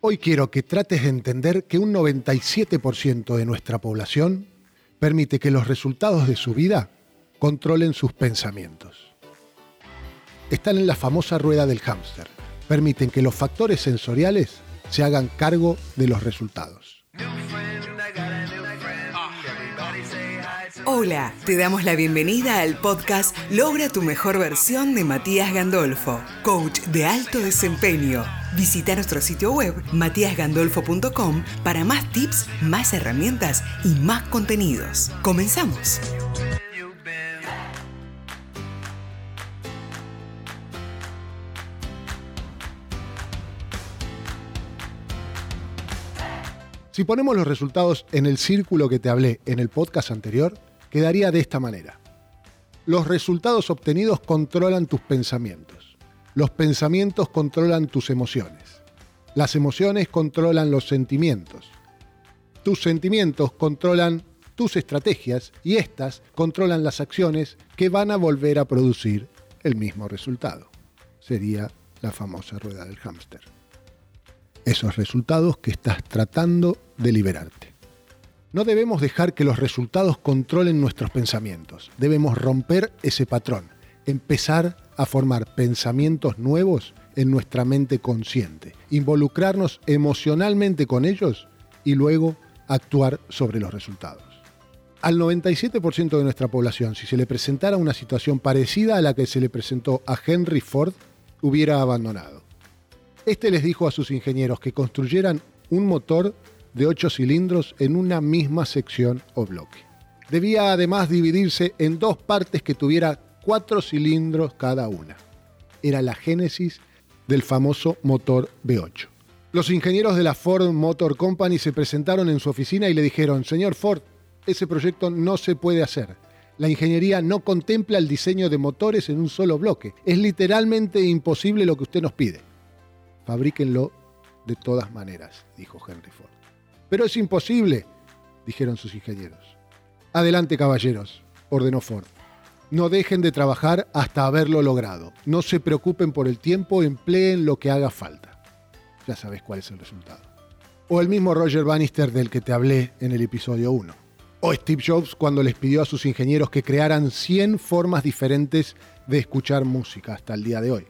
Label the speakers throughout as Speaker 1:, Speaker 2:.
Speaker 1: Hoy quiero que trates de entender que un 97% de nuestra población permite que los resultados de su vida controlen sus pensamientos. Están en la famosa rueda del hámster. Permiten que los factores sensoriales se hagan cargo de los resultados.
Speaker 2: Hola, te damos la bienvenida al podcast Logra tu mejor versión de Matías Gandolfo, coach de alto desempeño. Visita nuestro sitio web matíasgandolfo.com para más tips, más herramientas y más contenidos. Comenzamos.
Speaker 1: Si ponemos los resultados en el círculo que te hablé en el podcast anterior, quedaría de esta manera. Los resultados obtenidos controlan tus pensamientos. Los pensamientos controlan tus emociones. Las emociones controlan los sentimientos. Tus sentimientos controlan tus estrategias y estas controlan las acciones que van a volver a producir el mismo resultado. Sería la famosa rueda del hámster. Esos resultados que estás tratando de liberarte. No debemos dejar que los resultados controlen nuestros pensamientos. Debemos romper ese patrón, empezar a formar pensamientos nuevos en nuestra mente consciente, involucrarnos emocionalmente con ellos y luego actuar sobre los resultados. Al 97% de nuestra población, si se le presentara una situación parecida a la que se le presentó a Henry Ford, hubiera abandonado. Este les dijo a sus ingenieros que construyeran un motor de 8 cilindros en una misma sección o bloque. Debía además dividirse en dos partes que tuviera 4 cilindros cada una. Era la génesis del famoso motor V8. Los ingenieros de la Ford Motor Company se presentaron en su oficina y le dijeron, señor Ford, ese proyecto no se puede hacer. La ingeniería no contempla el diseño de motores en un solo bloque. Es literalmente imposible lo que usted nos pide. Fabríquenlo de todas maneras, dijo Henry Ford. Pero es imposible, dijeron sus ingenieros. Adelante, caballeros, ordenó Ford. No dejen de trabajar hasta haberlo logrado. No se preocupen por el tiempo, empleen lo que haga falta. Ya sabes cuál es el resultado. O el mismo Roger Bannister del que te hablé en el episodio 1. O Steve Jobs cuando les pidió a sus ingenieros que crearan 100 formas diferentes de escuchar música hasta el día de hoy.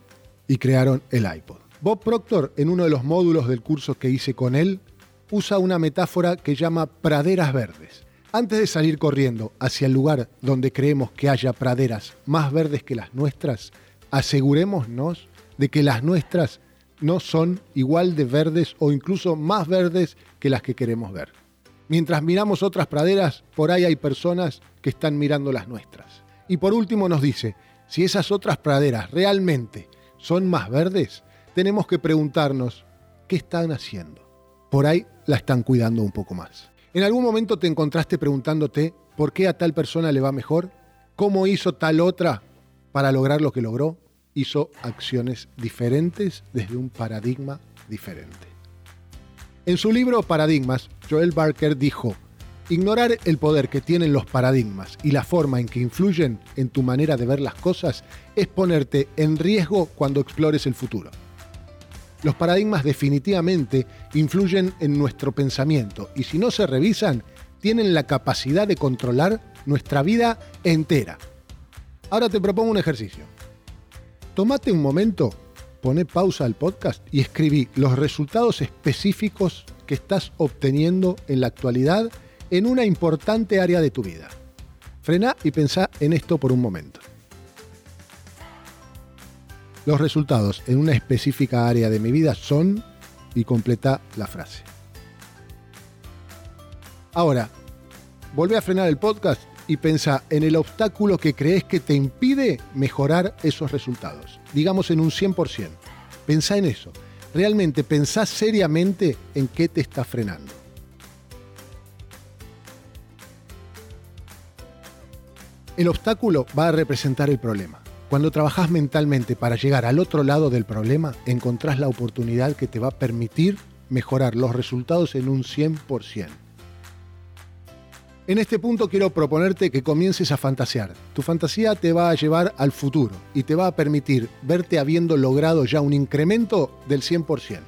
Speaker 1: Y crearon el iPod. Bob Proctor, en uno de los módulos del curso que hice con él, usa una metáfora que llama praderas verdes. Antes de salir corriendo hacia el lugar donde creemos que haya praderas más verdes que las nuestras, asegurémonos de que las nuestras no son igual de verdes o incluso más verdes que las que queremos ver. Mientras miramos otras praderas, por ahí hay personas que están mirando las nuestras. Y por último nos dice, si esas otras praderas realmente son más verdes, tenemos que preguntarnos, ¿qué están haciendo? Por ahí la están cuidando un poco más. ¿En algún momento te encontraste preguntándote por qué a tal persona le va mejor? ¿Cómo hizo tal otra para lograr lo que logró? Hizo acciones diferentes desde un paradigma diferente. En su libro Paradigmas, Joel Barker dijo, Ignorar el poder que tienen los paradigmas y la forma en que influyen en tu manera de ver las cosas es ponerte en riesgo cuando explores el futuro. Los paradigmas definitivamente influyen en nuestro pensamiento y si no se revisan, tienen la capacidad de controlar nuestra vida entera. Ahora te propongo un ejercicio. Tómate un momento, pone pausa al podcast y escribí los resultados específicos que estás obteniendo en la actualidad en una importante área de tu vida. Frena y pensá en esto por un momento. Los resultados en una específica área de mi vida son y completa la frase. Ahora, vuelve a frenar el podcast y pensa en el obstáculo que crees que te impide mejorar esos resultados. Digamos en un 100%. Pensá en eso. Realmente pensá seriamente en qué te está frenando. El obstáculo va a representar el problema. Cuando trabajas mentalmente para llegar al otro lado del problema, encontrás la oportunidad que te va a permitir mejorar los resultados en un 100%. En este punto quiero proponerte que comiences a fantasear. Tu fantasía te va a llevar al futuro y te va a permitir verte habiendo logrado ya un incremento del 100%.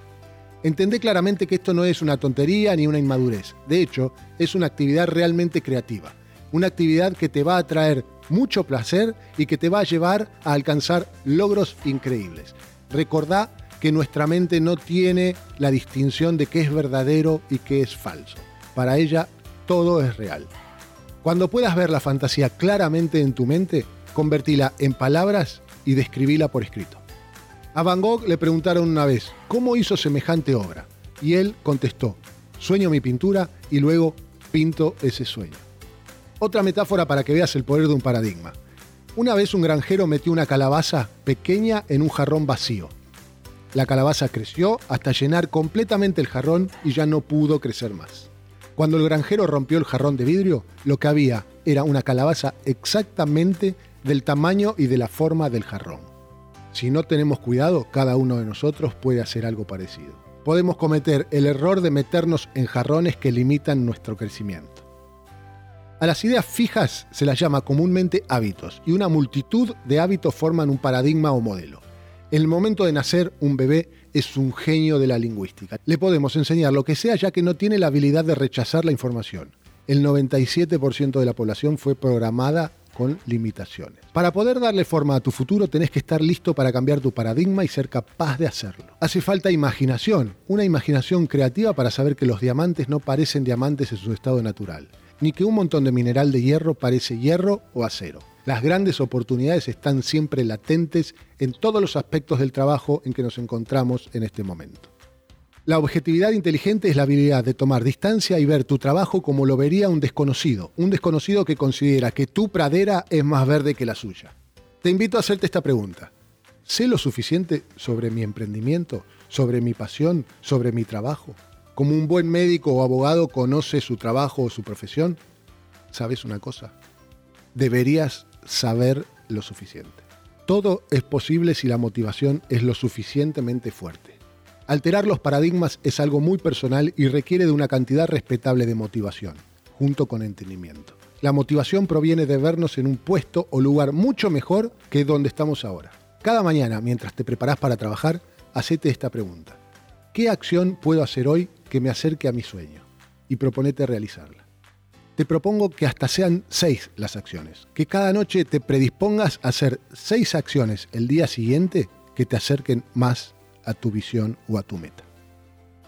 Speaker 1: Entendé claramente que esto no es una tontería ni una inmadurez. De hecho, es una actividad realmente creativa. Una actividad que te va a traer mucho placer y que te va a llevar a alcanzar logros increíbles. Recordá que nuestra mente no tiene la distinción de qué es verdadero y qué es falso. Para ella todo es real. Cuando puedas ver la fantasía claramente en tu mente, convertila en palabras y describíla por escrito. A Van Gogh le preguntaron una vez, ¿cómo hizo semejante obra? Y él contestó, sueño mi pintura y luego pinto ese sueño. Otra metáfora para que veas el poder de un paradigma. Una vez un granjero metió una calabaza pequeña en un jarrón vacío. La calabaza creció hasta llenar completamente el jarrón y ya no pudo crecer más. Cuando el granjero rompió el jarrón de vidrio, lo que había era una calabaza exactamente del tamaño y de la forma del jarrón. Si no tenemos cuidado, cada uno de nosotros puede hacer algo parecido. Podemos cometer el error de meternos en jarrones que limitan nuestro crecimiento. A las ideas fijas se las llama comúnmente hábitos y una multitud de hábitos forman un paradigma o modelo. El momento de nacer, un bebé es un genio de la lingüística. Le podemos enseñar lo que sea ya que no tiene la habilidad de rechazar la información. El 97% de la población fue programada con limitaciones. Para poder darle forma a tu futuro tenés que estar listo para cambiar tu paradigma y ser capaz de hacerlo. Hace falta imaginación, una imaginación creativa para saber que los diamantes no parecen diamantes en su estado natural, ni que un montón de mineral de hierro parece hierro o acero. Las grandes oportunidades están siempre latentes en todos los aspectos del trabajo en que nos encontramos en este momento. La objetividad inteligente es la habilidad de tomar distancia y ver tu trabajo como lo vería un desconocido, un desconocido que considera que tu pradera es más verde que la suya. Te invito a hacerte esta pregunta. ¿Sé lo suficiente sobre mi emprendimiento, sobre mi pasión, sobre mi trabajo? ¿Como un buen médico o abogado conoce su trabajo o su profesión? ¿Sabes una cosa? Deberías saber lo suficiente. Todo es posible si la motivación es lo suficientemente fuerte. Alterar los paradigmas es algo muy personal y requiere de una cantidad respetable de motivación, junto con entendimiento. La motivación proviene de vernos en un puesto o lugar mucho mejor que donde estamos ahora. Cada mañana, mientras te preparas para trabajar, hacete esta pregunta. ¿Qué acción puedo hacer hoy que me acerque a mi sueño? Y proponete realizarla te propongo que hasta sean seis las acciones. Que cada noche te predispongas a hacer seis acciones el día siguiente que te acerquen más a tu visión o a tu meta.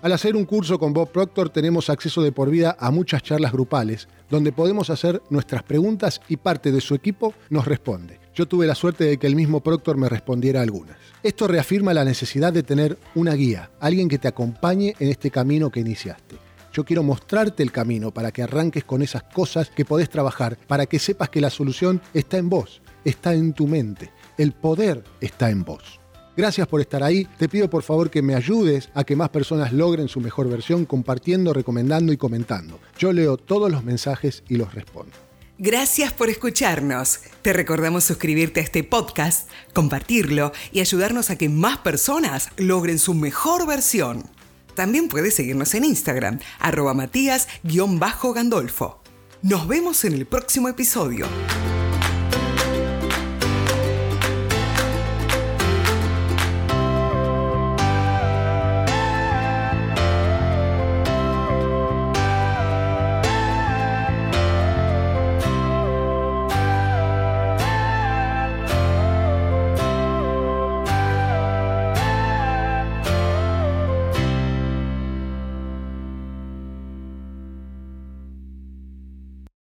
Speaker 1: Al hacer un curso con Bob Proctor tenemos acceso de por vida a muchas charlas grupales donde podemos hacer nuestras preguntas y parte de su equipo nos responde. Yo tuve la suerte de que el mismo Proctor me respondiera algunas. Esto reafirma la necesidad de tener una guía, alguien que te acompañe en este camino que iniciaste. Yo quiero mostrarte el camino para que arranques con esas cosas que podés trabajar, para que sepas que la solución está en vos, está en tu mente. El poder está en vos. Gracias por estar ahí. Te pido por favor que me ayudes a que más personas logren su mejor versión compartiendo, recomendando y comentando. Yo leo todos los mensajes y los respondo.
Speaker 2: Gracias por escucharnos. Te recordamos suscribirte a este podcast, compartirlo y ayudarnos a que más personas logren su mejor versión. También puedes seguirnos en Instagram, arroba matías-gandolfo. Nos vemos en el próximo episodio.